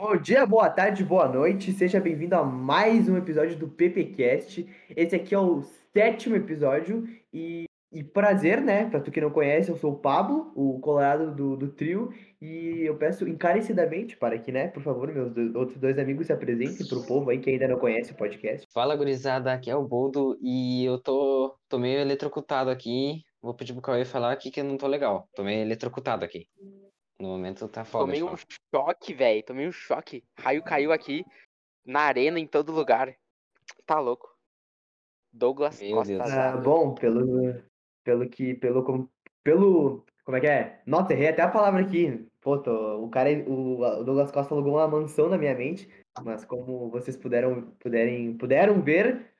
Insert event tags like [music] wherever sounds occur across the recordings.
Bom dia, boa tarde, boa noite. Seja bem-vindo a mais um episódio do PPcast. Esse aqui é o sétimo episódio e, e prazer, né? Pra tu que não conhece, eu sou o Pablo, o colorado do, do trio, e eu peço encarecidamente para que, né, por favor, meus do- outros dois amigos se apresentem pro povo aí que ainda não conhece o podcast. Fala, gurizada, aqui é o Boldo e eu tô, tô meio eletrocutado aqui. Vou pedir pro Cauê falar aqui que eu não tô legal. Tô meio eletrocutado aqui. No momento tá foda. Tomei um choque, velho. Tomei um choque. Raio caiu aqui na arena, em todo lugar. Tá louco. Douglas Meu Costa Deus. Ah, bom, pelo, pelo que, pelo, com- pelo, como é que é? Nossa, errei até a palavra aqui. Pô, tô- o cara, o, o Douglas Costa alugou uma mansão na minha mente, mas como vocês puderam, puderem, puderam ver,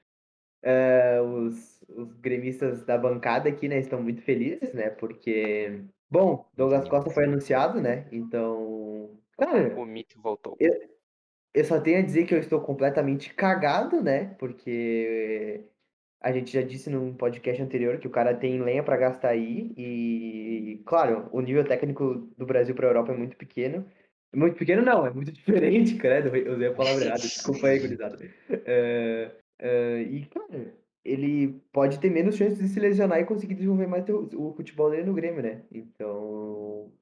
é, os, os gremistas da bancada aqui, né, estão muito felizes, né, porque, bom, Douglas Costa foi anunciado, né, então, cara, O mito voltou. eu só tenho a dizer que eu estou completamente cagado, né? Porque a gente já disse num podcast anterior que o cara tem lenha pra gastar aí e, claro, o nível técnico do Brasil pra Europa é muito pequeno. Muito pequeno não, é muito [laughs] diferente, credo. Eu usei a palavra errada, desculpa aí, gurizada. É, [laughs] é, e, cara, ele pode ter menos chances de se lesionar e conseguir desenvolver mais o, o futebol dele no Grêmio, né? Então,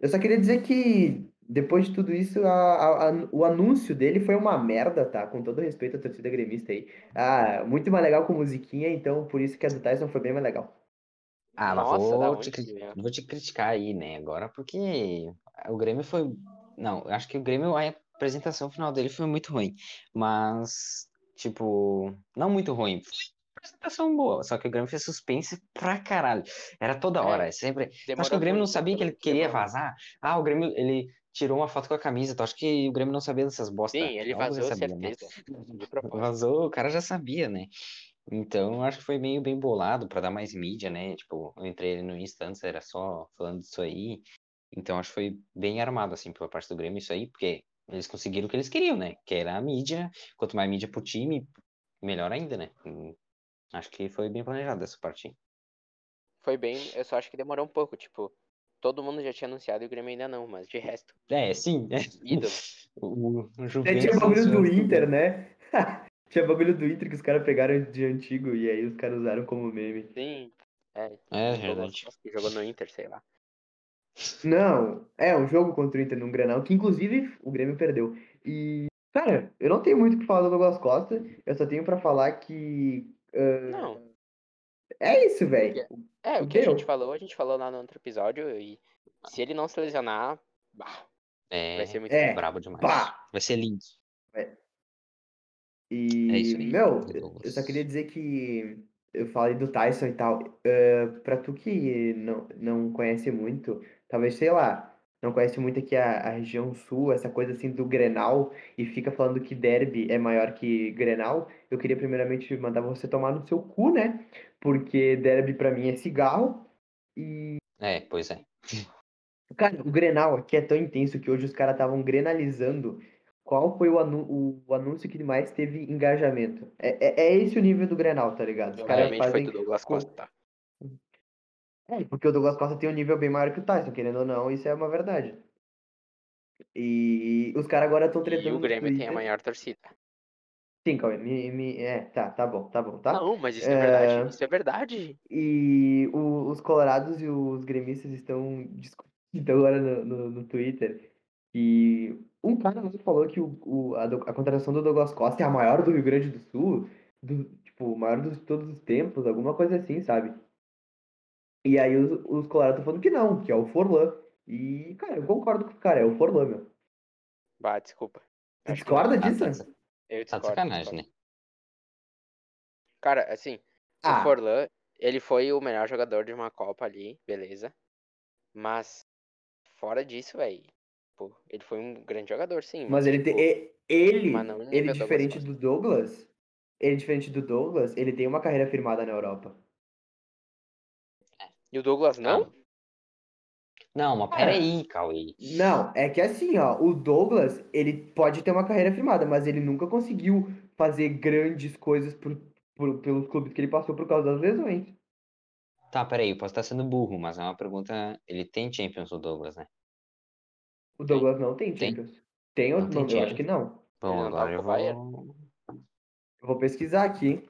eu só queria dizer que, depois de tudo isso, a- a- a- o anúncio dele foi uma merda, tá? Com todo respeito à torcida gremista aí. Ah, muito mais legal com musiquinha, então por isso que a do Tyson foi bem mais legal. Ah, mas Nossa, vou te, vou te criticar aí, né, agora, porque o Grêmio foi. Não, eu acho que o Grêmio, a apresentação final dele foi muito ruim. Mas, tipo, não muito ruim. Foi uma apresentação boa, só que o Grêmio fez suspense pra caralho. Era toda hora, é sempre. Tu acha que o Grêmio não sabia que ele queria vazar? Ah, o Grêmio, ele tirou uma foto com a camisa. Tu acha que o Grêmio não sabia dessas bosta? Sim, ele vazou, sabia, né? certeza. Propósito. Vazou, o cara já sabia, né? Então, acho que foi meio bem bolado pra dar mais mídia, né? Tipo, eu entrei no Insta antes, era só falando disso aí. Então, acho que foi bem armado, assim, pela parte do Grêmio isso aí, porque eles conseguiram o que eles queriam, né? Que era a mídia. Quanto mais mídia pro time, melhor ainda, né? Hum, Acho que foi bem planejado essa parte. Foi bem. Eu só acho que demorou um pouco. Tipo, todo mundo já tinha anunciado e o Grêmio ainda não, mas de resto, É, sim. É. ídolo. [laughs] O, o Juventus tinha bagulho do Inter, né? [laughs] tinha bagulho do Inter que os caras pegaram de antigo e aí os caras usaram como meme. Sim. É, É. Costa que jogou no Inter, sei lá. Não, é um jogo contra o Inter num Grenal, que inclusive o Grêmio perdeu. E, cara, eu não tenho muito o que falar do Douglas Costa, eu só tenho pra falar que. ah, Não. É isso, velho. É, o que a Deu. gente falou, a gente falou lá no outro episódio. E se ele não se lesionar, bah, É, vai ser muito É. brabo demais. Pá! Vai ser lindo. E, É isso aí, meu, Douglas. eu só queria dizer que eu falei do Tyson e tal. eh, pra tu que não, não conhece muito, talvez, sei lá, não conhece muito aqui a, a região sul, essa coisa assim do Grenal, e fica falando que derby é maior que Grenal, eu queria primeiramente mandar você tomar no seu cu, né? Porque derby pra mim é cigarro. E, É, pois é. cara, o Grenal aqui é tão intenso que hoje os caras estavam grenalizando qual foi o, anu- o- anúncio que mais teve engajamento. É, é, é esse o nível do Grenal, tá ligado? Os caras Obviamente foi fazem. do Douglas Costa. É, porque o Douglas Costa tem um nível bem maior que o Tyson, querendo ou não, isso é uma verdade. E os caras agora estão tretando E o Grêmio tem a maior torcida. Sim, Cauê, me, me- é, tá, tá bom, tá bom, tá? Não, mas isso é, É. verdade. Isso é verdade. E o- os colorados e os gremistas estão discutindo agora no, no, no Twitter. E um cara falou que o, o- a, a contratação do Douglas Costa é a maior do Rio Grande do Sul, do, tipo, maior de todos os tempos, alguma coisa assim, sabe? E aí os, os colorados estão falando que não, que é o Forlan. E, cara, eu concordo com o cara, é o Forlan, meu. Bah, desculpa. Tu Acho que discorda Ah, disso? tá, Eu tá de discordo, sacanagem, discordo. né? Cara, assim, Ah. o Forlan, ele foi o melhor jogador de uma Copa ali, beleza. Mas, fora disso, velho, pô, ele foi um grande jogador, sim. Mas ele, tipo, te, ele, mas não no ele diferente do Douglas, ele diferente do Douglas, ele tem uma carreira firmada na Europa. E o Douglas não? Não, mas peraí, Cauê. Não, é que assim, ó, o Douglas, ele pode ter uma carreira firmada, mas ele nunca conseguiu fazer grandes coisas por, por- pelos clubes que ele passou por causa das lesões. Tá, peraí, eu posso estar sendo burro, mas é uma pergunta. Ele tem Champions, o Douglas, né? O Douglas não tem Tem. Champions. Tem Não outro tem nome? Eu acho que não. Bom, agora tá eu vou. Eu vou pesquisar aqui.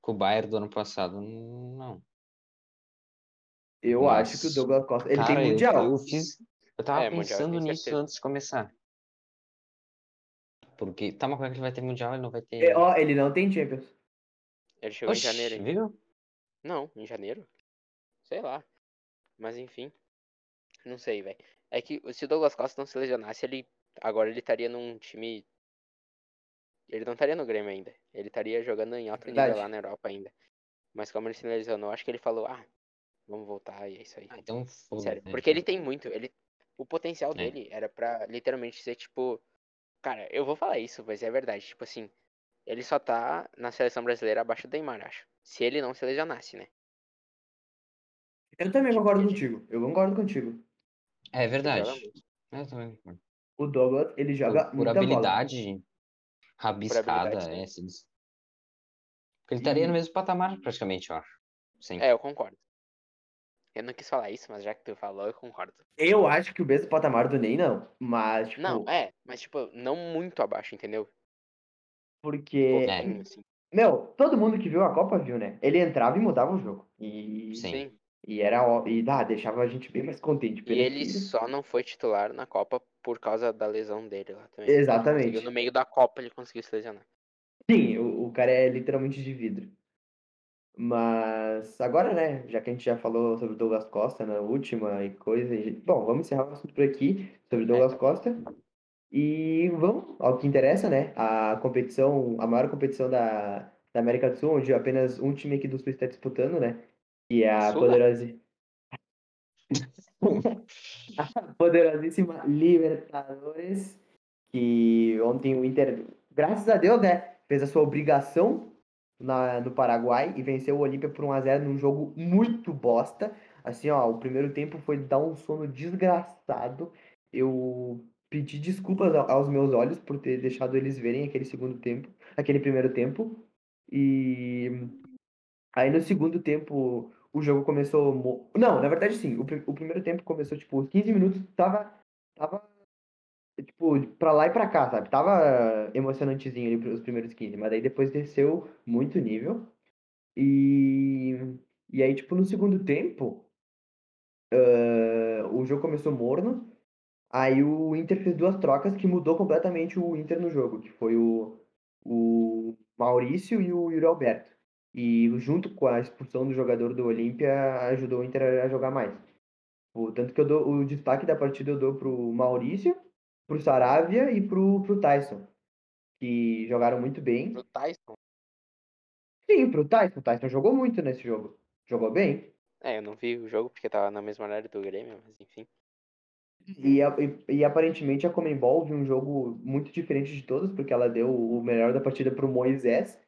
Com o Bayern do ano passado, não. Eu Mas, acho que o Douglas Costa. Ele Cara, tem eu- Mundial. Eu, fiz. Eu tava É, Mundial, eu pensando tenho nisso antes de começar. Porque. Tá, mas como é que ele vai ter Mundial? Ele não vai ter. É, ó, ele não tem Champions. Ele chegou Oxi, em janeiro, hein? viu? Não, em janeiro? Sei lá. Mas enfim. Não sei, velho. É que se o Douglas Costa não se lesionasse, ele. Agora ele estaria num time. Ele não estaria no Grêmio ainda. Ele estaria jogando em alto nível Verdade. lá na Europa ainda. Mas como ele se lesionou, acho que ele falou, ah, vamos voltar e é isso aí. Ah, então foda Sério. Porque ele tem muito. Ele, o potencial É. dele era pra literalmente ser tipo. Cara, eu vou falar isso, mas é verdade. Tipo assim, ele só tá na seleção brasileira abaixo do Neymar, acho. Se ele não se lesionasse, né? Eu também Tipo, concordo ele- contigo. Eu concordo contigo. É verdade. Eu também concordo. O Douglas, ele joga Por, por muita bola. habilidade rabiscada, sim. é, se diz. Porque ele estaria E- no mesmo patamar, praticamente, eu acho. Sim. É, eu concordo. Eu não quis falar isso, mas já que tu falou, eu concordo. Eu acho que o mesmo patamar do Ney, não. Mas, tipo, Não, é, mas tipo, não muito abaixo, entendeu? porque. É. Assim. Meu, todo mundo que viu a Copa viu, né? Ele entrava e mudava o jogo. E, Sim. E era e ah, deixava a gente bem mais contente. E ele que- só não foi titular na Copa por causa da lesão dele lá também. Exatamente. No meio da Copa ele conseguiu se lesionar. Sim, o, o cara é literalmente de vidro. Mas agora, né, já que a gente já falou sobre o Douglas Costa na última e coisa, e- bom, vamos encerrar o assunto por aqui sobre o Douglas Costa. E vamos ao que interessa, né? A competição, a maior competição da, da América do Sul, onde apenas um time aqui do Sul está disputando, né? Que é a poderosa... [laughs] a poderosíssima Libertadores, que ontem o Inter, graças a Deus, né, fez a sua obrigação na, no Paraguai e venceu o Olímpia por 1x0 num jogo muito bosta. Assim, ó, o primeiro tempo foi dar um sono desgraçado. Eu pedi desculpas ao- aos meus olhos por ter deixado eles verem aquele segundo tempo, aquele primeiro tempo. E aí no segundo tempo o jogo começou. Não, na verdade sim, o, pri- o primeiro tempo começou tipo, os 15 minutos tava. Tava. Tipo, pra lá e pra cá, sabe? Tava emocionantezinho ali os primeiros 15, mas aí depois desceu muito nível. E. E aí, tipo, no segundo tempo, ah, o jogo começou morno. Aí o Inter fez duas trocas que mudou completamente o Inter no jogo, que foi o, o Maurício e o Yuri Alberto. E junto com a expulsão do jogador do Olímpia, ajudou o Inter a jogar mais. O, tanto que eu dou o destaque da partida eu dou pro Maurício, pro Saravia e pro, pro Tyson, que jogaram muito bem. Pro Tyson. Sim, pro Tyson. O Tyson jogou muito nesse jogo. Jogou bem. É, eu não vi o jogo porque tava na mesma horário do Grêmio, mas enfim. E, e, e aparentemente a Comembol viu um jogo muito diferente de todos, porque ela deu o melhor da partida pro Moisés,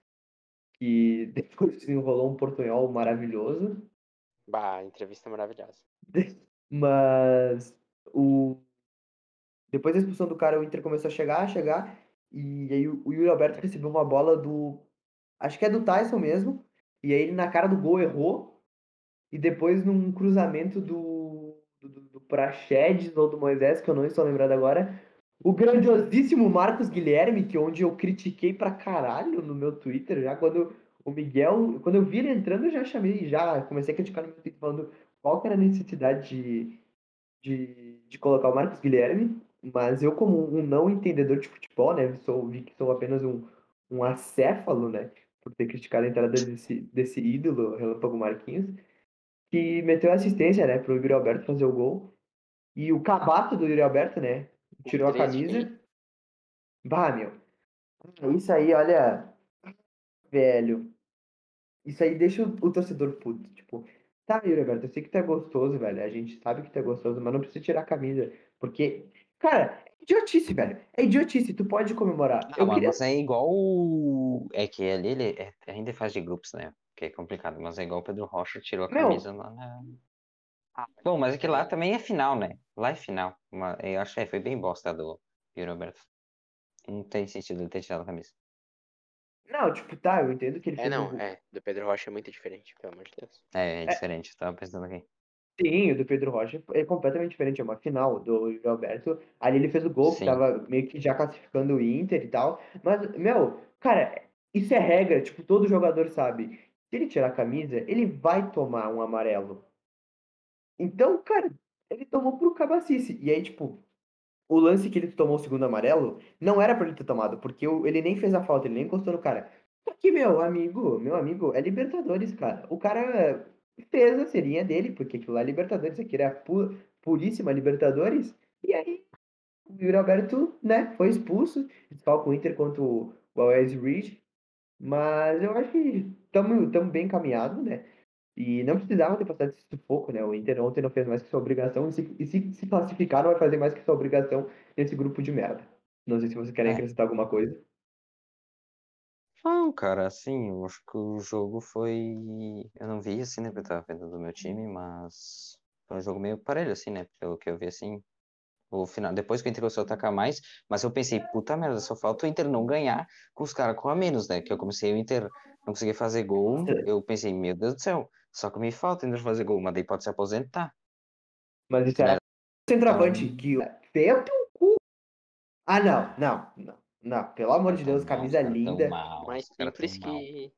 que [laughs] depois desenrolou um portunhol maravilhoso. Bah, entrevista maravilhosa. [laughs] Mas o depois da expulsão do cara, o Inter começou a chegar, a chegar, e aí o Yuri Alberto recebeu uma bola do. Acho que é do Tyson mesmo. E aí ele na cara do gol errou. E depois num cruzamento do. do, do, Praxedes ou do Moisés, que eu não estou lembrado agora. O grandiosíssimo Marcos Guilherme, que onde eu critiquei pra caralho no meu Twitter, já quando o Miguel. Quando eu vi ele entrando, eu já chamei, já comecei a criticar no meu Twitter falando qual que era a necessidade de, de, de colocar o Marcos Guilherme, mas eu, como um não entendedor de futebol, né, sou, vi que sou apenas um, um acéfalo, né, por ter criticado a entrada desse, desse ídolo, Relâmpago Marquinhos, que meteu a assistência, né, pro Yuri Alberto fazer o gol, e o cabato do Yuri Alberto, né, tirou a camisa. Bah, meu, isso aí, olha, velho, isso aí deixa o, o torcedor puto, tipo, tá, Yuri Alberto, eu sei que tu é gostoso, velho, a gente sabe que tu é gostoso, mas não precisa tirar a camisa, porque, cara, é idiotice, velho, é idiotice, tu pode comemorar. Ah, eu mas, queria... é igual. o- É que ali ele é, ainda faz de grupos, né? Que é complicado, mas é igual o Pedro Rocha tirou a Meu. camisa lá na. Bom, mas é que lá também é final, né? Lá é final. Mas eu acho que é, foi bem bosta do Yuri Alberto. Não tem sentido ele ter tirado a camisa. Não, tipo, tá, eu entendo que ele É, não, um é. Do Pedro Rocha é muito diferente, pelo amor de Deus. É, é diferente, eu tava pensando aqui. Sim, o do Pedro Rocha é completamente diferente, é uma final do Yuri Alberto. Ali ele fez o gol, que tava meio que já classificando o Inter e tal. Mas, meu, cara, isso é regra, tipo, todo jogador sabe. Se ele tirar a camisa, ele vai tomar um amarelo. Então, cara, ele tomou pro cabacice. E aí, tipo, o lance que ele tomou o segundo amarelo não era pra ele ter tomado, porque ele nem fez a falta, ele nem encostou no cara. Só que, meu amigo, meu amigo, é Libertadores, cara. O cara fez a serinha dele, porque aquilo lá é Libertadores, aqui era pu puríssima Libertadores. E aí, o Yuri Alberto, né, foi expulso, desfalca o Inter contra o Always Reach. Mas eu acho que estamos bem encaminhados, né? E não precisava ter passado esse sufoco, né? O Inter ontem não fez mais que sua obrigação, e se, e se, se classificar, não vai fazer mais que sua obrigação nesse grupo de merda. Não sei se vocês querem É. acrescentar alguma coisa. Não, cara, assim, eu acho que o jogo foi. Eu não vi assim, né? Porque eu tava vendo do meu time, mas foi um jogo meio parelho, assim, né? Pelo que eu vi, assim. O final, depois que o Inter começou a atacar mais, mas eu pensei, puta merda, só falta o Inter não ganhar com os caras com a menos, né? Que eu comecei o Inter não conseguia fazer gol. Eu pensei, meu Deus do céu, só que me falta o Inter fazer gol, mas daí pode se aposentar. Mas isso era Né? centroavante Então- que feio teu cu. Ah, não, não, não, não. Pelo amor de Deus, camisa tão linda. mal, Mais simples que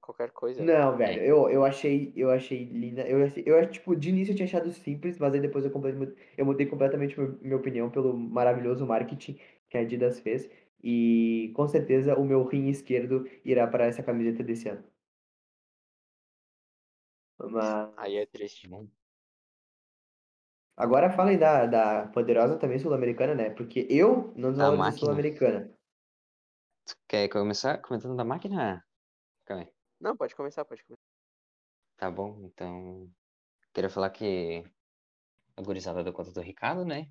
qualquer coisa. Não, velho, eu, eu achei, eu achei linda. Eu, eu, acho, tipo, de início eu tinha achado simples, mas aí depois eu, completamente- eu mudei completamente meu- minha opinião pelo maravilhoso marketing que a Adidas fez. E com certeza o meu rim esquerdo irá para essa camiseta desse ano. Mas Aí é triste. Agora falem da, da poderosa também sul-americana, né? Porque eu não desvalorizo a máquina. sul-americana. Tu quer começar comentando da máquina? Calma aí. Não, pode começar, pode começar. Tá bom, então. Queria falar que a gurizada deu conta do Ricardo, né?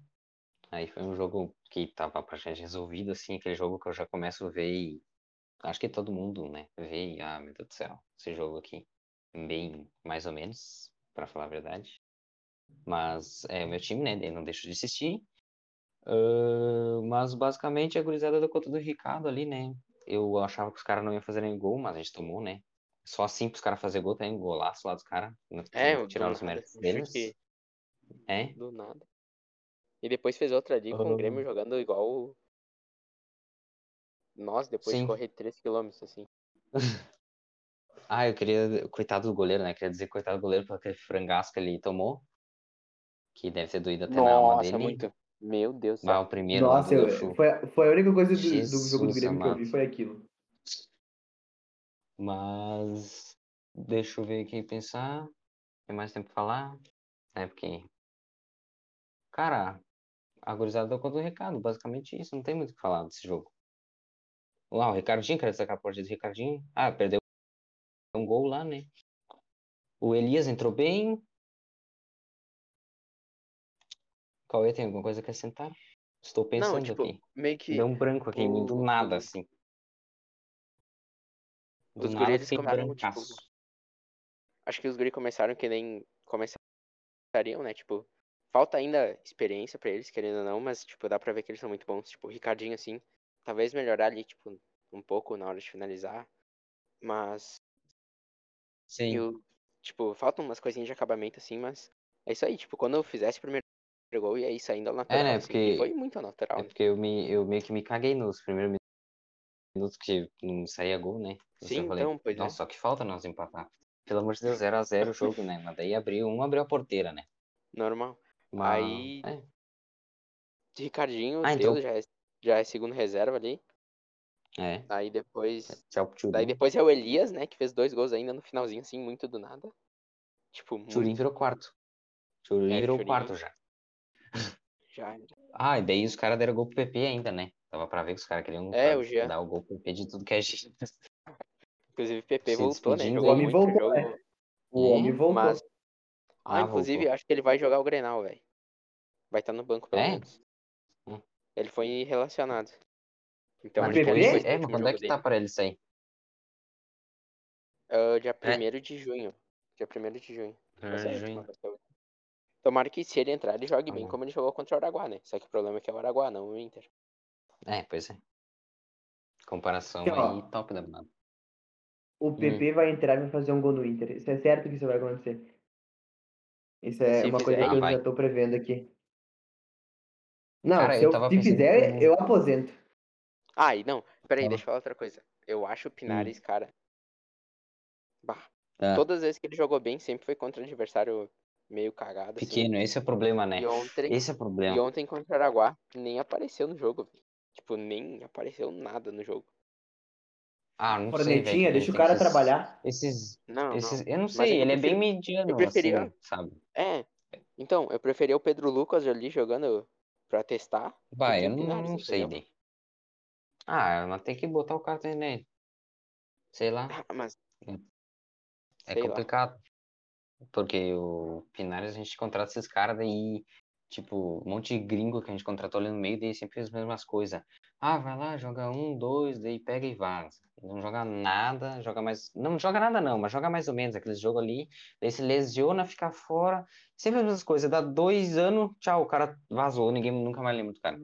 Aí foi um jogo que tava praticamente resolvido, assim, aquele jogo que eu já começo a ver e. Acho que todo mundo, né? Vê e, ah, meu Deus do céu, esse jogo aqui. Bem, mais ou menos, pra falar a verdade. Mas é o meu time, né? Daí não deixo de assistir. Ah, mas basicamente a gurizada deu conta do Ricardo ali, né? Eu achava que os caras não iam fazer nem gol, mas a gente tomou, né? Só assim pros caras fazerem gol, tem um golaço lá dos caras. É, que tirar os nada, méritos deles. chute É. do nada. E depois fez outra ali com o Grêmio jogando igual nós, depois Sim. de correr 3km, assim. [laughs] Ah, eu queria. Coitado do goleiro, né? Queria dizer coitado do goleiro por aquele frangaço que ele tomou. Que deve ter doído até na alma Nossa, dele. muito. Meu Deus do Mas céu. o primeiro Nossa, eu- foi, foi a única coisa do, do jogo do Jesus Grêmio que eu vi, amado. foi aquilo. Mas. Deixa eu ver aqui pensar. Tem mais tempo pra falar? É porque. Cara, a gurizada deu conta do recado. Basicamente isso. Não tem muito o que falar desse jogo. Lá, o Ricardinho, quero destacar a partida do Ricardinho. Ah, perdeu um gol lá, né? O Elias entrou bem. Cauê tem alguma coisa que acrescentar? Estou pensando Não, tipo, aqui. meio que Deu um branco aqui mim, do o- nada, o- assim. Do Os nada guri, eu eles fiquei começaram, brancaço. tipo, acho que os guri começaram que nem começariam, né? Tipo, falta ainda experiência pra eles, querendo ou não, mas, tipo, dá pra ver que eles são muito bons. Tipo, o Ricardinho, assim, talvez melhorar ali, tipo, um pouco na hora de finalizar. Mas, Sim. eu, tipo, faltam umas coisinhas de acabamento, assim, mas é isso aí. Tipo, quando eu fizesse o primeiro gol, ia ir saindo ao natural, né, assim. porque- E foi muito natural, É porque eu, me, eu meio que me caguei nos primeiros mi- minutos que não saía gol, né? Eu Sim, falei, então, pois é. nossa, só que falta nós empatar. Pelo amor de Deus, 0x0 o jogo, né? Mas daí abriu, um abriu a porteira, né? Normal. Mas, Aí- é, Ricardinho, Ah, então- Deus, já é, já é segundo reserva ali. é. Aí depois Tchau pro Daí Turim. depois é o Elias, né, que fez dois gols ainda no finalzinho, assim, muito do nada. Tipo, muito. Virou quarto. Turim É, virou Turim. quarto já. Já era. Ah, e daí os caras deram gol pro PP ainda, né? Dava pra ver que os caras queriam É, o Jean. dar o gol pro PP de tudo que é jeito. [laughs] Inclusive, o PP Se voltou, né? Jogou O homem jogo. voltou, O É, homem voltou. Mas. Ah, Ah, inclusive, voltou. acho que ele vai jogar o Grenal, velho. Vai estar no banco, pelo É? menos. Hum. Ele foi relacionado. Então, Mas PP? ele foi esse É, mas quando é que tá dele. pra ele sair? Ah, dia É. 1 de junho. Dia 1 de junho. A Junho. última, vai ser a última. Tomara que se ele entrar, ele jogue Tá bem como ele jogou contra o Araguá, né? Só que o problema é que é o Araguá, não o Inter. É, pois é. Comparação ó. aí, top da mano. O PP vai entrar e vai fazer um gol no Inter. Isso é certo que isso vai acontecer. Isso é Se uma fizer, coisa que eu vai. já tô prevendo aqui. Não, Cara, se, eu se fizer, como- eu aposento. Ah, e não, peraí, Fala. deixa eu falar outra coisa. Eu acho o Pinares, cara. Bah, Ah, todas as vezes que ele jogou bem, sempre foi contra adversário meio cagado, assim. pequeno, esse é o problema, né? E ontem, Esse é o e problema. ontem contra o Araguá, nem apareceu no jogo. velho. Tipo, nem apareceu nada no jogo. Ah, não sei, deixa o cara esses- trabalhar. Esses, Não, esses, não. eu não sei, eu ele é bem mediano, eu preferia- assim, sabe? É. Então, eu preferia o Pedro Lucas ali jogando pra testar. Vai, eu não, Pinares, não sei? Ney. Ah, mas tem que botar o cara também, né? Sei lá, Ah, Mas. é sei lá. Porque o Pinares a gente contrata esses caras daí, tipo, um monte de gringo que a gente contratou ali no meio, daí sempre as mesmas coisas. Ah, vai lá, joga um, dois, daí pega e vaza. Não joga nada, joga mais. Não joga nada não, mas joga mais ou menos aqueles jogos ali, daí se lesiona, fica fora. Sempre as mesmas coisas. Dá dois anos, tchau, o cara vazou, ninguém nunca mais lembra do cara.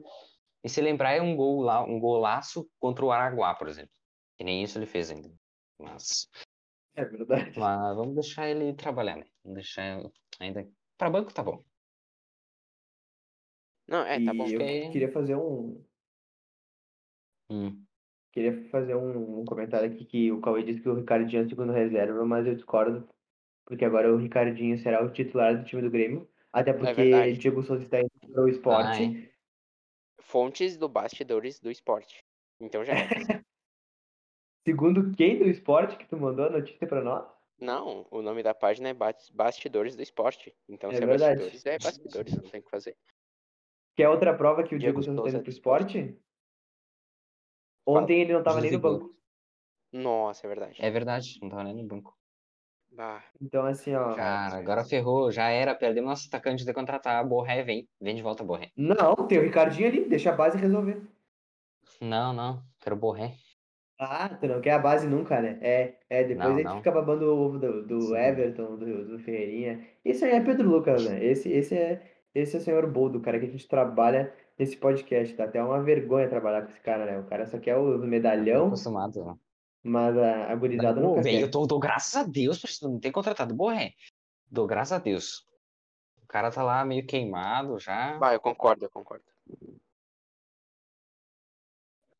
E se lembrar é um gol lá, um golaço contra o Araguá, por exemplo. Que nem isso ele fez ainda. Mas, É verdade. mas vamos deixar ele trabalhar, né? Vamos deixar ainda. Pra banco tá bom. Não, é, tá e bom. eu que- queria fazer um. Hum. Queria fazer um, um comentário aqui que o Cauê disse que o Ricardinho é o segundo reserva, mas eu discordo, porque agora o Ricardinho será o titular do time do Grêmio. Até porque É. Diego Souza está indo para o esporte. Ai. Fontes do bastidores do esporte. Então já é. [laughs] Segundo quem do esporte que tu mandou a notícia para nós? Não, o nome da página é Bas- Bastidores do Esporte. Então É se é verdade. bastidores, é bastidores, não tem o que fazer. Que é outra prova que o Diego Diego Souza está Souza indo para o do esporte. Ontem ele não estava nem no banco. Nossa, é verdade. É verdade, não tava nem no banco. Bah, Então, assim, ó. Cara, agora ferrou, já era, perdemos nosso atacante de contratar. Borré, vem, vem de volta, Borré. Não, tem o Ricardinho ali, deixa a base resolver. Não, não, quero Borré. Ah, tu não quer a base nunca, né? É, é depois Não, a gente não. fica babando o ovo do, do Sim. Everton, do, do Ferreirinha. Isso aí é Pedro Lucas, né? Esse, esse, é, esse é o senhor Boldo, o cara que a gente trabalha nesse podcast. Dá até uma vergonha trabalhar com esse cara, né? O cara só quer o Tô medalhão, acostumado. né? mas a, a gurizada Não, nunca velho, eu quer. tô, dou graças a Deus por isso não ter contratado Borré. Dou graças a Deus. O cara tá lá meio queimado já. bah, eu concordo, eu concordo.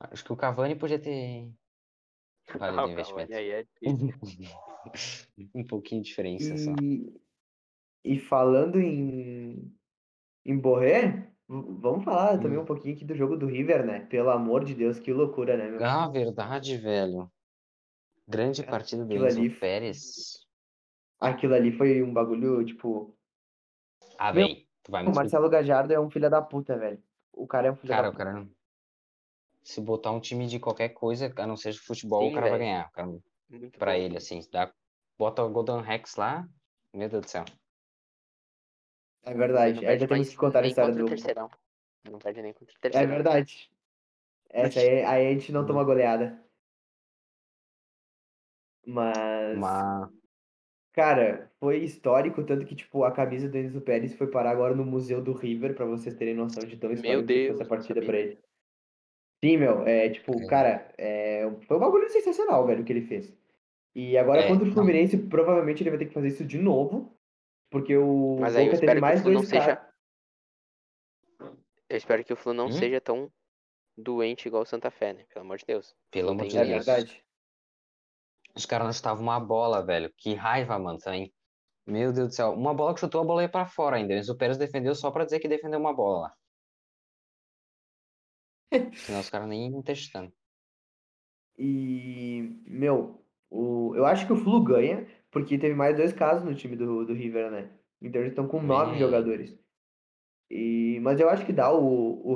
Acho que o Cavani podia ter o investimento. Aí é [laughs] um pouquinho de diferença só. E, e falando em, em Borré, vamos falar também Hum. um pouquinho aqui do jogo do River, né? Pelo amor de Deus, que loucura, né, meu? Ah, verdade, velho. Grande É, partida do aquilo Enzo ali- Pérez. Aquilo ali foi um bagulho, tipo. Ah, Meu, velho, tu vai me O. Marcelo Gajardo é um filho da puta, velho. O cara é um filho Cara, da o puta. cara. Se botar um time de qualquer coisa, a não seja futebol, Sim, o cara vai velho. ganhar. Cara- Muito pra bom. ele, assim. Dá, bota o Golden Rex lá. Meu Deus do céu. É verdade. não Ainda temos que contar a história do. terceirão. Não perde nem contra o É terceirão. verdade. Essa aí, aí a gente não toma goleada. Mas, Mas. cara, foi histórico, tanto que, tipo, a camisa do Enzo Pérez foi parar agora no Museu do River, pra vocês terem noção de tão Meu histórico que foi Deus, essa partida pra ele. Sim, meu, é tipo, É. cara, é, foi um bagulho sensacional, velho, o que ele fez. E agora É, contra o não. Fluminense, provavelmente ele vai ter que fazer isso de novo, porque o Mas aí eu Boca espero teve que o mais Flu não dois seja-. Eu espero que o Flu não Hum? seja tão doente igual o Santa Fé, né? Pelo amor de Deus. Pelo amor de É Deus. verdade. Os caras não chutavam uma bola, velho. Que raiva, mano, também. Meu Deus do céu. Uma bola que chutou, a bola ia pra fora ainda. O Pérez defendeu só pra dizer que defendeu uma bola lá. Senão os caras nem testando. E, meu, o, eu acho que o Flu ganha, porque teve mais dois casos no time do, do River, né? Então eles estão com nove É. jogadores. E, mas eu acho que dá o,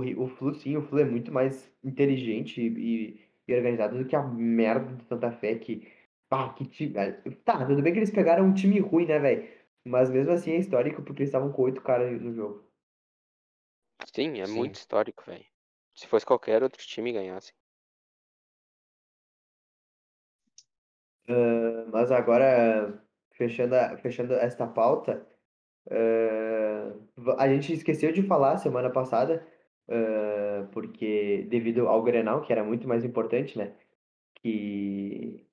o, o Flu, sim, o Flu é muito mais inteligente e, e organizado do que a merda do Santa Fé, que. Pá, que time. Tá, tudo bem que eles pegaram um time ruim, né, velho? Mas mesmo assim é histórico porque eles estavam com oito caras no jogo. Sim, é Sim. muito histórico, velho. Se fosse qualquer outro time ganhasse. Ah, Mas agora, fechando, a- fechando esta pauta, va- a gente esqueceu de falar semana passada, ah, porque devido ao Grenal, que era muito mais importante, né? Que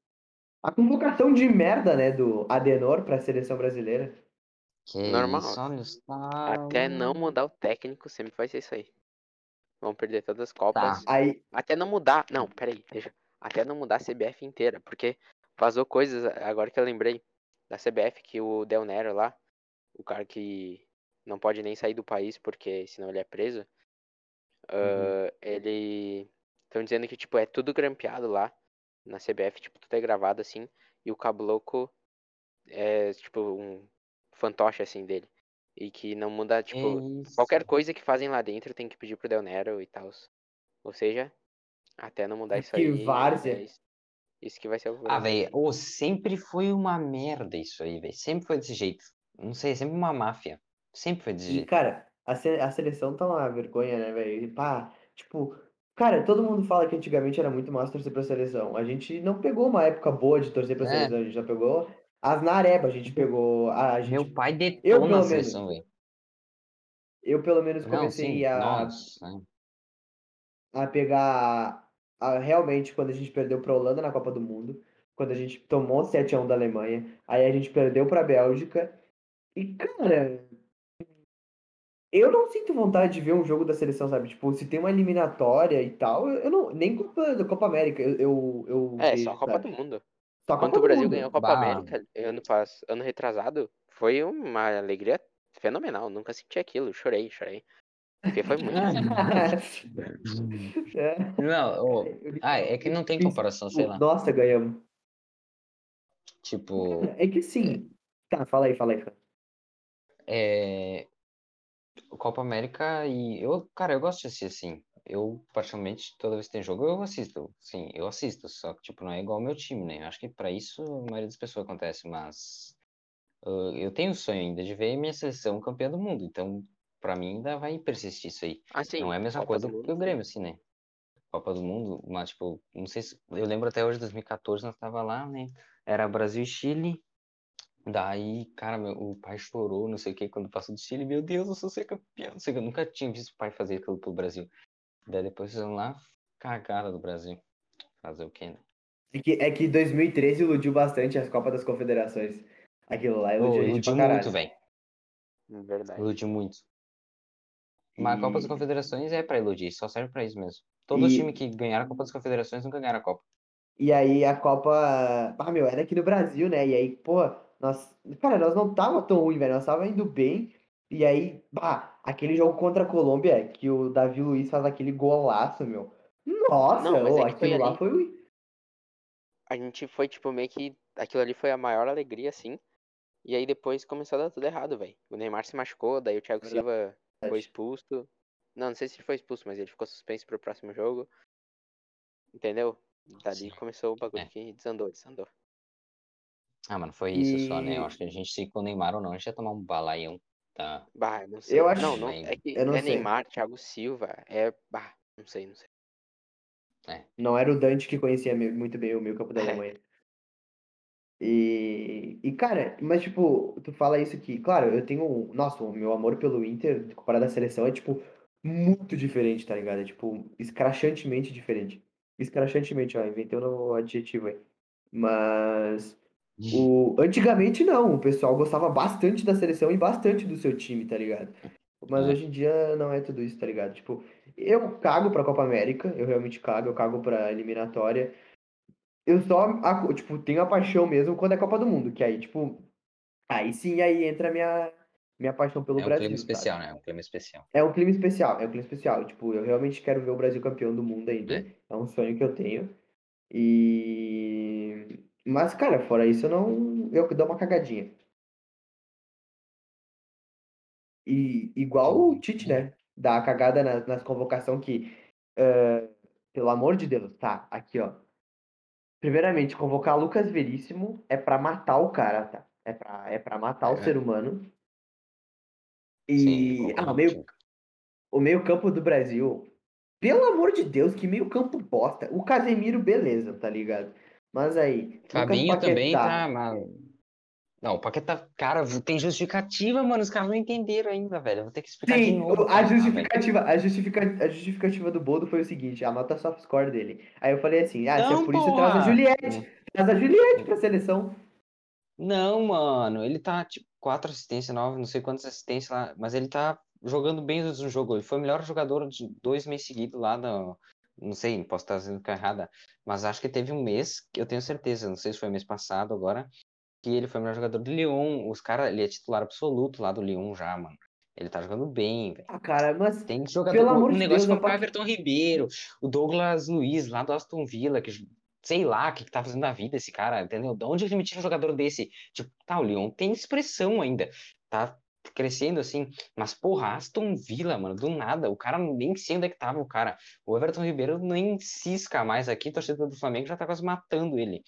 a convocação de merda, né, do Adenor para a seleção brasileira. Que Normal. isso. Até não mudar o técnico, sempre vai ser isso aí. Vão perder todas as copas. Aí, Até não mudar. Não, peraí, deixa. Até não mudar a CBF inteira. Porque vazou coisas, agora que eu lembrei, da CBF, que o Del Nero lá, o cara que não pode nem sair do país porque senão ele é preso. ah, ele. Estão dizendo que, tipo, é tudo grampeado lá na CBF, tipo, tudo é gravado assim. E o Cabloco é, tipo, um fantoche assim dele. E que não muda, tipo, isso. Qualquer coisa que fazem lá dentro tem que pedir pro Del Nero e tal. Ou seja, até não mudar isso Que aí. várzea. é isso, isso que vai ser o Ah, problema. velho, ô, sempre foi uma merda isso aí, velho. Sempre foi desse jeito. Não sei, é sempre uma máfia. Sempre foi desse E, jeito. cara, a, se- a seleção tá uma vergonha, né, velho? Pá, tipo, cara, todo mundo fala que antigamente era muito massa torcer pra seleção. A gente não pegou uma época boa de torcer pra É. seleção, a gente já pegou as nareba, a gente pegou. A, gente, Meu pai eu, detona pelo a menos, seleção, velho. eu pelo menos Não, comecei sim, a, nossa. a pegar a- realmente quando a gente perdeu pra Holanda na Copa do Mundo, quando a gente tomou 7x1 da Alemanha, aí a gente perdeu pra Bélgica. E, cara, eu não sinto vontade de ver um jogo da seleção, sabe? Tipo, se tem uma eliminatória e tal, eu eu não. Nem Copa, Copa América, eu, eu, eu É, vejo, só a Copa sabe? do Mundo. Quando Copa o Brasil Mundo. ganhou a Copa Bah. América ano, pass... ano retrasado, foi uma alegria fenomenal. Nunca senti aquilo. Chorei, chorei. Porque foi muito. [laughs] [laughs] É. Não, ah, é que não tem comparação, sei lá. Nossa, ganhamos. Tipo, É que sim. Tá, fala aí, fala aí. É. Copa América e eu, cara, eu gosto de assistir assim. Eu, particularmente, toda vez que tem jogo, eu assisto. Sim, eu assisto, só que, tipo, não é igual ao meu time, né? Acho que pra isso a maioria das pessoas acontece, mas ah, eu tenho o sonho ainda de ver minha seleção campeã do mundo, então, pra mim, ainda vai persistir isso aí. Assim, Não é a mesma Copa coisa do que o Grêmio, assim, né? Copa do Mundo, mas, tipo, não sei se. Eu lembro até hoje, 2014, nós tava lá, né? Era Brasil e Chile. Daí, cara, meu, o pai chorou, não sei o que, quando passou do Chile. Meu Deus, eu sou ser campeão. Não sei eu nunca tinha visto o pai fazer aquilo pro Brasil. Daí depois fizeram lá, cagada do Brasil. Fazer o quê, né? É que, é que 2013 iludiu bastante as Copas das Confederações. Aquilo lá iludiu a gente iludiu muito, velho. Verdade. Iludiu muito. Mas a Copa das Confederações é pra iludir, só serve pra isso mesmo. Todos os E- times que ganharam a Copa das Confederações nunca ganharam a Copa. E aí a Copa. Ah, meu, era aqui no Brasil, né? E aí, pô, nós. Cara, nós não tava tão ruim, velho. Nós tava indo bem. E aí, bah, aquele jogo contra a Colômbia, que o Davi Luiz faz aquele golaço, meu. Nossa, Não, ô, é que foi aquilo lá ali. foi. A gente foi, tipo, meio que. Aquilo ali foi a maior alegria, assim. E aí depois começou a dar tudo errado, velho. O Neymar se machucou, daí o Thiago Silva foi expulso. Não, não sei se ele foi expulso, mas ele ficou suspenso pro próximo jogo. Entendeu? Dali começou o bagulho É. que desandou, desandou. Ah, mano, foi isso só, né? Eu E- acho que a gente, se com o Neymar ou não, a gente ia tomar um balaião. Tá. Bah, eu não sei. Eu acho- Não, não. É que eu não é sei. Neymar, Thiago Silva, é. Bah, não sei, não sei. Não era o Dante que conhecia muito bem o meio campo da É. Alemanha. E, e, cara, mas tipo, tu fala isso aqui, claro, eu tenho, nossa, o meu amor pelo Inter, comparado à seleção, é tipo, muito diferente, tá ligado? É tipo, escrachantemente diferente. Escrachantemente, ó, inventei um novo adjetivo aí. Mas, o, antigamente não, o pessoal gostava bastante da seleção e bastante do seu time, tá ligado? Mas É. hoje em dia não é tudo isso, tá ligado? Tipo, eu cago pra Copa América, eu realmente cago, eu cago pra eliminatória. Eu só, tipo, tenho a paixão mesmo quando é Copa do Mundo, que aí, tipo, aí sim, aí entra a minha, minha paixão pelo É um Brasil, clima especial, né? É um clima especial. É um clima especial, é um clima especial. Tipo, eu realmente quero ver o Brasil campeão do mundo ainda. É. É um sonho que eu tenho. E... Mas, cara, fora isso, eu não... Eu dou uma cagadinha. E igual o Tite, né? Dá a cagada na- nas convocações que... eh, pelo amor de Deus, tá? Aqui, ó. Primeiramente, convocar Lucas Veríssimo é pra matar o cara, tá? É pra, é pra matar o É. ser humano. Sim, E... concordo ah, o meio, o meio campo do Brasil, pelo amor de Deus, que meio campo bosta. O Casemiro, beleza, tá ligado? Mas aí, Fabinho também tá, mano. Não, o Paquetá, cara, tem justificativa, mano. Os caras não entenderam ainda, velho. Eu vou ter que explicar de Sim, novo. o- pra a justificativa, a, justifica, a justificativa do Boldo foi o seguinte, a nota soft score dele. Aí eu falei assim, ah, se é Não, por isso, traz a! Juliette. Traz a Juliette pra seleção. Não, mano, ele tá, tipo, quatro assistências, nove, não sei quantas assistências lá, mas ele tá jogando bem no jogo. Ele foi o melhor jogador de dois meses seguidos lá no. Não sei, posso estar dizendo que é errada, mas acho que teve um mês, que eu tenho certeza, não sei se foi mês passado agora, que ele foi o melhor jogador do Lyon. Os caras, ele é titular absoluto lá do Lyon já, mano. Ele tá jogando bem, velho. Ah, cara, mas Tem jogador, Pelo amor um de negócio Deus, como o Everton Ribeiro, o Douglas Luiz lá do Aston Villa, que sei lá o que, que tá fazendo na vida esse cara, entendeu? De onde ele me tira um jogador desse? Tipo, tá, o Lyon tem expressão ainda, tá crescendo assim, mas porra, Aston Villa, mano, do nada, o cara nem sei onde é que tava o cara. O Everton Ribeiro nem cisca mais aqui, a torcida do Flamengo já tá quase matando ele.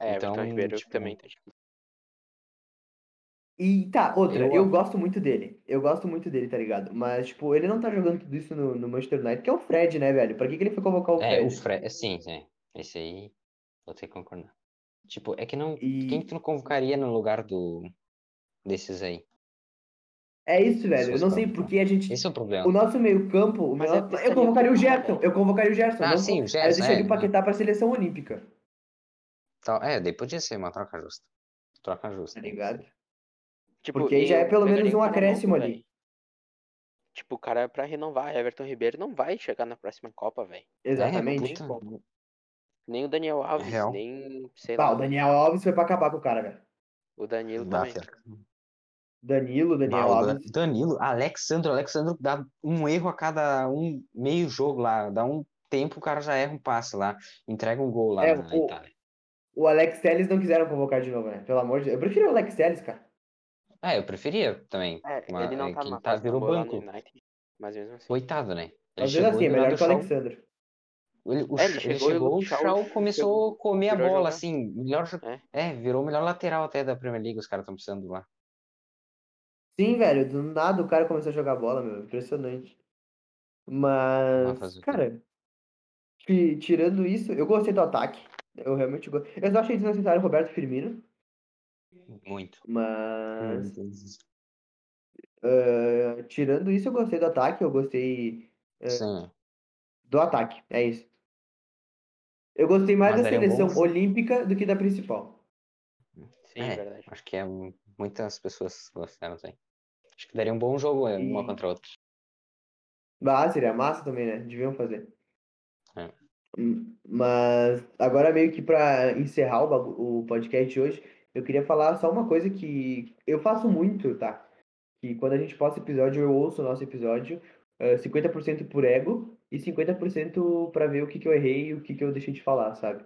É, Então, Everton Ribeiro tipo, também tá E tá, outra, Eu- eu, gosto muito dele. Eu gosto muito dele, tá ligado? Mas, tipo, ele não tá jogando tudo isso no, no Manchester United, que é o Fred, né, velho? Pra que, que ele foi convocar o É, o Fred? Fred, sim, é, esse aí, vou ter que concordar. Tipo, é que não, E quem que tu não convocaria no lugar do, desses aí? É isso, velho. Eu não sei porque a gente. Esse é o problema. O nosso meio-campo. o Mas meu- é Eu convocaria o Gerson. Eu convocaria o Gerson. Ah, não sim, o Eu Gerson, deixaria é, o Paquetá pra seleção olímpica, Tá, é, daí podia ser uma troca justa. Troca justa. tá ligado? tipo, Porque aí já é eu pelo menos um novo, acréscimo ali. velho. Tipo, o cara pra renovar, Everton Ribeiro não vai chegar na próxima Copa, velho. Exatamente. É, Como? puta, Nem o Daniel Alves, Real. nem, sei Tá, lá, o Daniel Alves foi pra acabar com o cara, velho. o Danilo dá, também. fera. Danilo, Daniel Alves. Danilo, Alexandro, Alexandro dá um erro a cada um meio jogo lá, dá um tempo o cara já erra um passe lá, entrega um gol lá É, na o- Itália. O Alex Telles não quiseram convocar de novo, né? Pelo amor de Deus. Eu prefiro o Alex Telles, cara. É, eu preferia também, É, mas ele não é tá numa tá, virou banco. United, mas mesmo assim. Coitado, né? Ele Às vezes assim, é melhor que o Alexandre. Ele, o É, ele chegou e o chegou, o Shaw começou a comer a bola, jogar. assim, melhor, É. é, virou o melhor lateral até da Premier League, os caras estão precisando lá. Sim, velho, do nada o cara começou a jogar bola, meu. Impressionante. Mas cara, ti- tirando isso, eu gostei do ataque. Eu realmente gostei. Eu só achei desnecessário o Roberto Firmino, Muito. mas Muito. eh, tirando isso, eu gostei do ataque. Eu gostei Sim. do ataque, é isso. Eu gostei mais Mas da seleção bom- olímpica do que da principal. Sim, É, verdade. Acho que é, muitas pessoas gostaram também. Acho que daria um bom jogo é, uma E- contra a outra. Ah, seria massa também, né? Deviam fazer. É. Hum, Mas agora meio que pra encerrar o, o podcast hoje, eu queria falar só uma coisa que eu faço muito, tá? Que quando a gente posta episódio, eu ouço o nosso episódio, eh, 50% por ego e 50% pra ver o que que eu errei e o que que eu deixei de falar, sabe?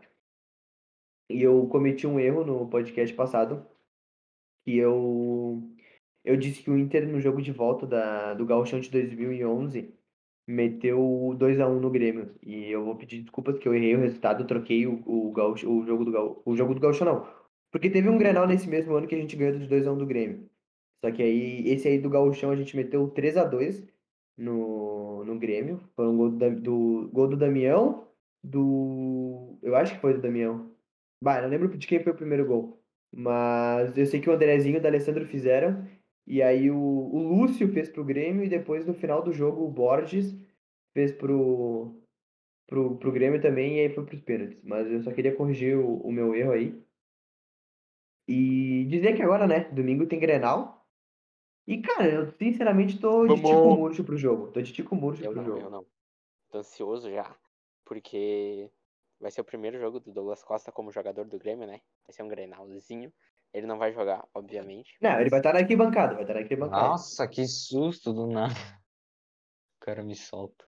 E eu cometi um erro no podcast passado, que eu eu disse que o Inter no jogo de volta da, do Gauchão de 2011 meteu 2 a 1 no Grêmio. E eu vou pedir desculpas que eu errei o resultado, troquei o, o, Gaúcho, o jogo do Gaúcho. O jogo do Gaúcho não. Porque teve um Grenal nesse mesmo ano que a gente ganhou de 2 a 1 do Grêmio. Só que aí, esse aí do Gauchão a gente meteu 3 a 2 no, no Grêmio. Foi um gol do, do, gol do Damião, do... Eu acho que foi do Damião. Bah, não lembro de quem foi o primeiro gol. Mas eu sei que o Andrezinho e o D'Alessandro fizeram. E aí o, o Lúcio fez pro Grêmio e depois no final do jogo o Borges fez pro, pro, pro Grêmio também e aí foi pros pênaltis. Mas eu só queria corrigir o, o meu erro aí. E dizer que agora, né, domingo tem Grenal. E, cara, eu sinceramente tô de Vamos! tico murcho pro jogo. Tô de tico murcho Eu pro não, jogo. eu não. Tô ansioso já, porque vai ser o primeiro jogo do Douglas Costa como jogador do Grêmio, né? Vai ser um Grenalzinho. Ele não vai jogar, obviamente. Não, ele mas- vai estar na arquibancada, vai estar na arquibancada. Nossa, que susto do nada. O cara me solta.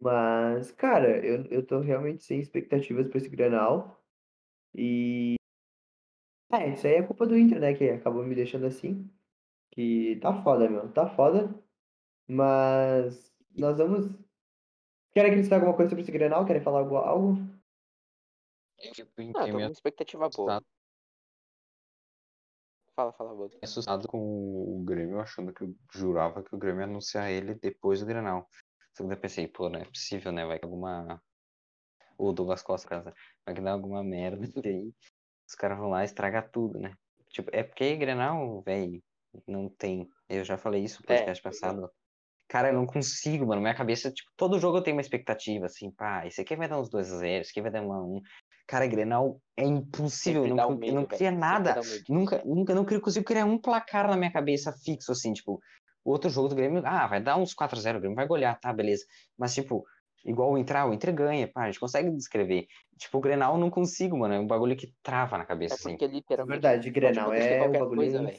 Mas, cara, eu, eu tô realmente sem expectativas pra esse Grenal. E. É, isso aí é culpa do Inter, né? Que acabou me deixando assim. Que tá foda, meu. Tá foda. Mas nós vamos. Querem acrescentar alguma coisa sobre esse Grenal? Querem falar algo? Eu fico em Ah, meio uma expectativa boa. Fala, fala, Bodo. assustado com o Grêmio, achando que eu jurava que o Grêmio ia anunciar ele depois do Grenal. Só que daí eu pensei, pô, não é possível, né? Vai que alguma. O Douglas Costa, cara, vai que dá alguma merda e [laughs] aí os caras vão lá e estragar tudo, né? Tipo, é porque Grenal, velho, não tem. Eu já falei isso no podcast É, passado. Cara, eu não consigo, mano. Minha cabeça, tipo, todo jogo eu tenho uma expectativa, assim, pá, esse aqui vai dar uns 2x0, esse aqui vai dar 1x1. Cara, Grenal é impossível. Sempre Eu não, eu medo, não cria nada. Nunca, nunca, não consigo criar um placar na minha cabeça fixo, assim, tipo, o outro jogo do Grêmio, ah, vai dar uns 4x0, o Grêmio vai golear, tá, beleza. Mas, tipo, igual o entrar, o Inter ganha, pá, a gente consegue descrever. Tipo, o Grenal eu não consigo, mano, é um bagulho que trava na É cabeça, assim. porque É literalmente verdade, Grenal é um qualquer coisa, velho.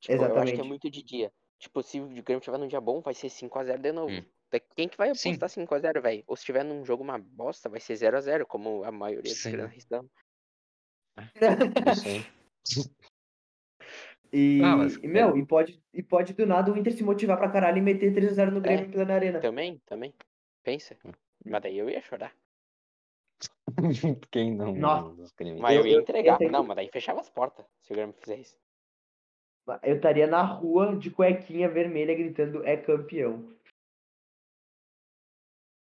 Tipo, eu acho que é Exatamente. muito de dia. Tipo, se o Grêmio tiver num dia bom, vai ser 5x0 de novo. Hum. Quem que vai apostar 5x0, velho? Ou se tiver num jogo uma bosta, vai ser 0x0, como a maioria dos Sim. dão. Isso aí. E, Ah, mas, e, meu, é. e pode, e pode do nada o Inter se motivar pra caralho e meter 3x0 no Grêmio É. plena arena. Também, também. Pensa. Hum. Mas daí eu ia chorar. [laughs] Quem não? Nossa. dos Grêmio? Mas eu, Eu- ia eu- entregar. eu tenho- Não, mas daí fechava as portas se o Grêmio fizer isso. Eu estaria na rua de cuequinha vermelha gritando é campeão.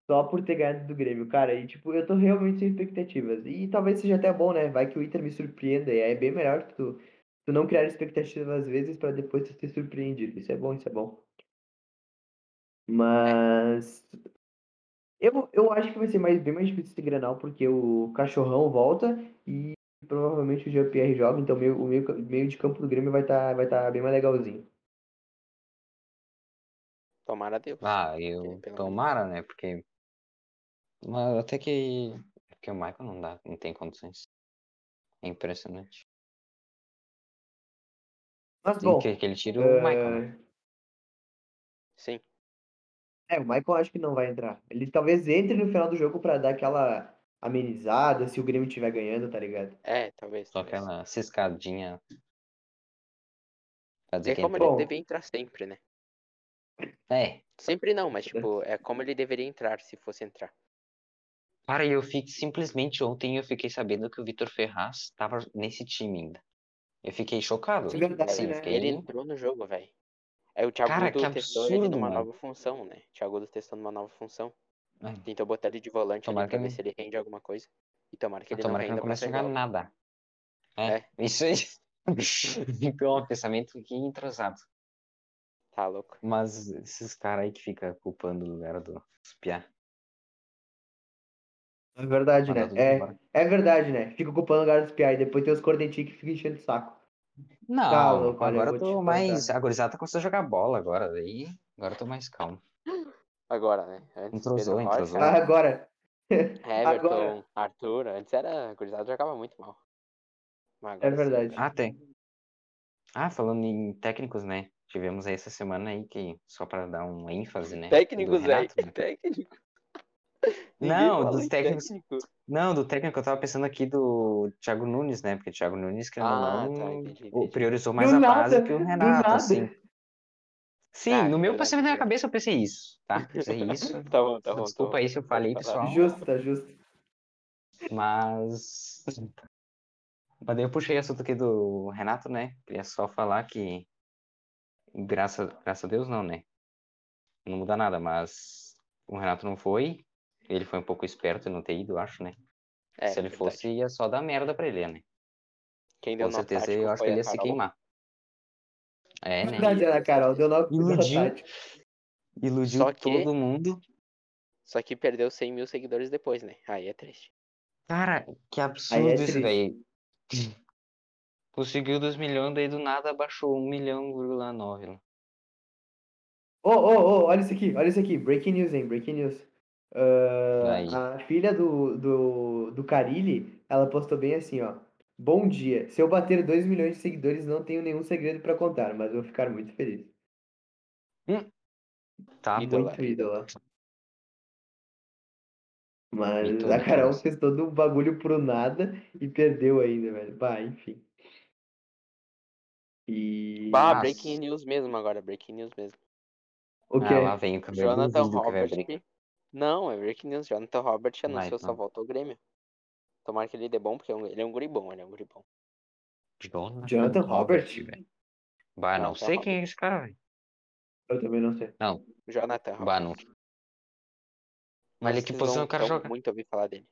Só por ter ganhado do Grêmio, cara. E tipo, eu tô realmente sem expectativas. E talvez seja até bom, né? Vai que o Inter me surpreenda. E aí é bem melhor que tu, tu não criar expectativas às vezes pra depois tu ser surpreendido. Isso é bom, isso é bom. Mas. Eu, eu acho que vai ser mais, bem mais difícil esse Grenal, porque o Cachorrão volta e provavelmente o Jean-Pierre joga, então meio, o meio, meio de campo do Grêmio vai estar vai tá bem mais legalzinho. Tomara Deus. Ah, eu tomara, né? Porque. Mas até que. Porque o Michael não dá, não tem condições. É impressionante. Mas bom, que, que ele tira o Michael, né? Sim. é, o Michael acho que não vai entrar. Ele talvez entre no final do jogo pra dar aquela amenizada se o Grêmio estiver ganhando, tá ligado? É, talvez. Só talvez. aquela ciscadinha. Pra dizer É que como entrou. ele Bom. devia entrar sempre, né? É. Sempre não, mas tipo, é como ele deveria entrar se fosse entrar. Cara, eu fiquei simplesmente ontem eu fiquei sabendo que o Vitor Ferraz tava nesse time ainda. Eu fiquei chocado. Sim, verdade, assim, né? fiquei... Ele entrou no jogo, velho. É o Thiago Cara, que testou ele absurdo, numa mano. nova função, né? O Thiago Gudo testou numa nova função. Ai, Tentou botar ele de volante Tomara ali pra que ver ele- se ele rende alguma coisa. E tomara que ele Tomara não que não comece a jogar nada. É, É. isso aí. [laughs] então, um pensamento que entrosado. Tá louco. Mas esses caras aí que ficam culpando o lugar do Piá. É verdade, né? É, é verdade, né? Fica ocupando o lugar dos PI e depois tem os cornetinhos que ficam enchendo o saco. Não, Tá louco, olha, agora eu tô mais. A gurizada tá começando a jogar bola agora. Daí. Agora eu tô mais calmo. Agora, né? Antes Entrosou, Pedro entrosou. Rocha, Ah, agora. Everton, agora. Arthur. Antes era. A gurizada jogava muito mal. Mas É agora sim, verdade. velho. Ah, tem. Ah, falando em técnicos, né? Tivemos aí essa semana aí que, só pra dar um ênfase, né? Técnicos, velho. Renato, né? [laughs] Técnico. [laughs] Não, dos técnicos. técnico. Não, do técnico eu tava pensando aqui do Thiago Nunes, né? Porque o Thiago Nunes, ou Ah, não, tá, entendi, entendi. priorizou mais Do a nada, base que o Renato, assim. Sim, Ah, no meu verdade, pensamento na cabeça eu pensei isso, tá? Pensei [laughs] isso. Tá bom, tá bom. tá Desculpa bom. aí se eu falei, pessoal. Justo, tá justo. Mas. Mas daí eu puxei o assunto aqui do Renato, né? Queria só falar que. Graças, graças a Deus, não, né? Não muda nada, mas o Renato não foi. Ele foi um pouco esperto em não ter ido, eu acho, né? É, se ele verdade. fosse, ia só dar merda pra ele, né? Quem deu Com certeza eu acho que ele ia se queimar. É, né? Verdade, Ana Carol. Deu nó Iludiu. Iludiu Só que- todo mundo. Só que perdeu 100 mil seguidores depois, né? Aí é triste. Cara, que Aí absurdo é isso daí. Conseguiu 2 milhões, daí do nada abaixou 1 milhão, vírgula 9 lá. Ô, ô, ô, olha isso aqui, olha isso aqui. Breaking news, hein? Breaking news. Ah, a filha do, do, do Carilli, ela postou bem assim, ó. Bom dia. Se eu bater 2 milhões de seguidores, não tenho nenhum segredo pra contar, mas vou ficar muito feliz. Tá, Ídola. Muito ídola. Mas a Carol Deus. fez todo um bagulho pro nada e perdeu ainda, velho. Bah, enfim. E. Bah, breaking news mesmo agora, breaking news mesmo. O Ah, quê? lá vem o que eu Jonathan que Robert. Não, é breaking news. Jonathan Robert anunciou então. sua volta ao Grêmio. Tomara que ele dê bom, porque é ele é um guri bom, ele é um guri bom. Jonathan, Jonathan Robert? velho. Bah, não Jonathan sei quem é esse cara, velho. Eu também não sei. Jonathan Robert. Bah, não. Mas ele que posição o cara joga? muito ouvir falar dele.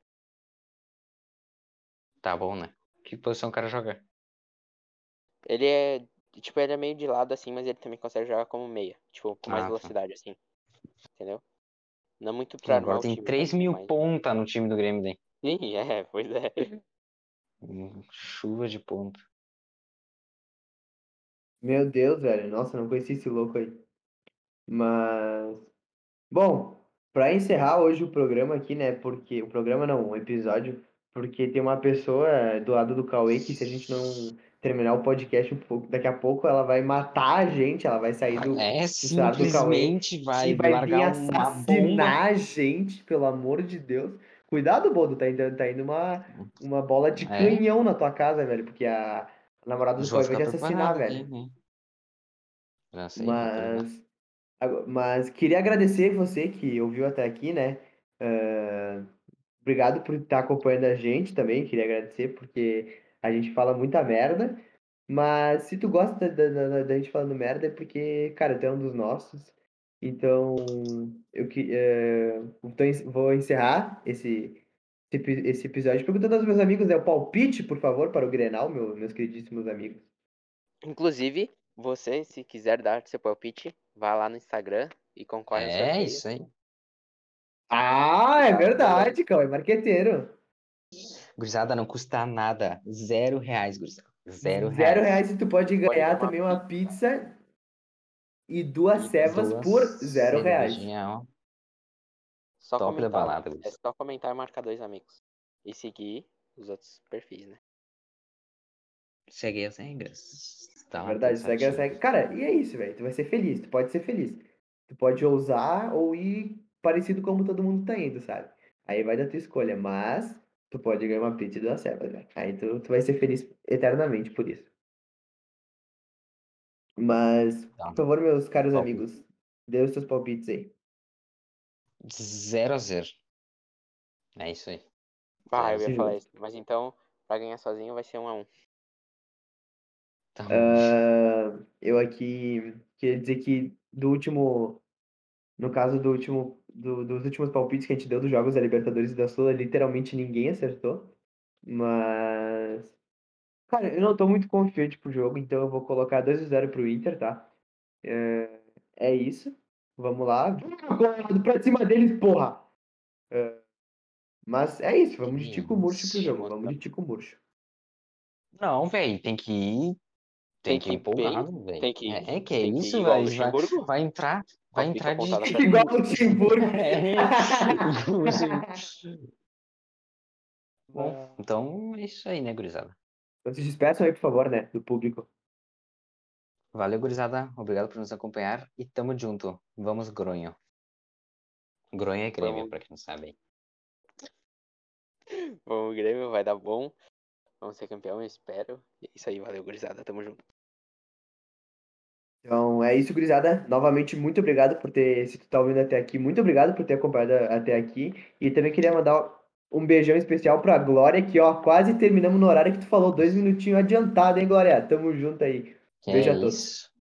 Tá bom, né? Que posição o cara joga? Ele é. Tipo, ele é meio de lado assim, mas ele também consegue jogar como meia. Tipo, com mais Ah, tá. velocidade, assim. Entendeu? Não muito pra Agora tem time. 3 também, mil mas- ponta no time do Grêmio daí. Sim, é, pois é. Hum, Chuva de ponto. Meu Deus, velho. Nossa, não conheci esse louco aí. Mas. Bom, pra encerrar hoje o programa aqui, né? Porque. O programa não, o episódio. Porque tem uma pessoa do lado do Cauê que se a gente não terminar o podcast um pouco, daqui a pouco ela vai matar a gente, ela vai sair do, É, lado do Cauê simplesmente vai, vai vir assassinar a gente, pelo amor de Deus. Cuidado, Bodo, tá indo, tá indo uma, uma bola de É. canhão na tua casa, velho, porque a, a namorada do Cauê vai te assassinar, velho. aqui, né? Tô ligado. Mas, mas queria agradecer você que ouviu até aqui, né? Ah, obrigado por estar acompanhando a gente também. Queria agradecer porque a gente fala muita merda. Mas se tu gosta da, da, da- da gente falando merda é porque, cara, tu é um dos nossos. Então, eu que, en- vou encerrar esse, esse epi- esse episódio perguntando aos meus amigos, né? O palpite, por favor, para o Grenal, meu- meus queridíssimos amigos. Inclusive, você, se quiser dar seu palpite, vá lá no Instagram e concorre É isso aí. Ah, é verdade, Cauê, marqueteiro. Gurizada, não custa nada. Zero reais, gurizada. Zero, Zero reais. reais e tu pode Pode ganhar ganhar também uma pizza e duas E cevas Duas por zero reais. Só Top da comentar, balada, é só comentar e marcar dois amigos. E seguir os outros perfis, né? Segue as regras. Tá É verdade, segue, pensativo. segue. Cara, e é isso, velho. Tu vai ser feliz, tu pode ser feliz. Tu pode ousar ou ir parecido como todo mundo tá indo, sabe? Aí vai da tua escolha, mas tu pode ganhar uma pizza e duas cevas, velho. Aí tu, tu vai ser feliz eternamente por isso. Mas, Tá. por favor, meus caros Palpite. amigos, dê os seus palpites aí. Zero a zero. É isso aí. Ah, É, eu ia falar isso. Mas então, pra ganhar sozinho vai ser um a um. Tá bom. Ah, eu aqui queria dizer que do último, no caso do último, do- dos últimos palpites que a gente deu dos jogos da Libertadores e da Sula, literalmente ninguém acertou. Mas, cara, eu não tô muito confiante pro jogo, então eu vou colocar 2 a 0 pro Inter, tá? É, é isso. Vamos lá. Colorado pra cima deles, porra! É, mas é isso, vamos de Tico Murcho pro jogo. Vamos de Tico Murcho. Não, velho, tem que ir. Tem, Tem que ir que ir bem, empolgado, velho. tem que ir- É, é que é isso, velho. o Vai, vai entrar. Vai entrar de. Igual o Luxemburgo. [laughs] É. Bom, então é isso aí, né, gurizada? Então se despeçam aí, por favor, né, do público. Valeu, gurizada. Obrigado por nos acompanhar e tamo junto. Vamos, Gronho. Gronho é Grêmio, Vamos. pra quem não sabe. Vamos, Grêmio, vai dar bom. Vamos ser campeão, eu espero. E é isso aí, valeu, gurizada. Tamo junto. Então é isso, gurizada. Novamente, muito obrigado por ter, se tu tá ouvindo até aqui, muito obrigado por ter acompanhado até aqui. E também queria mandar um beijão especial pra Glória, que ó, quase terminamos no horário que tu falou, dois minutinhos adiantado, hein, Glória? Tamo junto aí. Que Beijo é a todos. isso.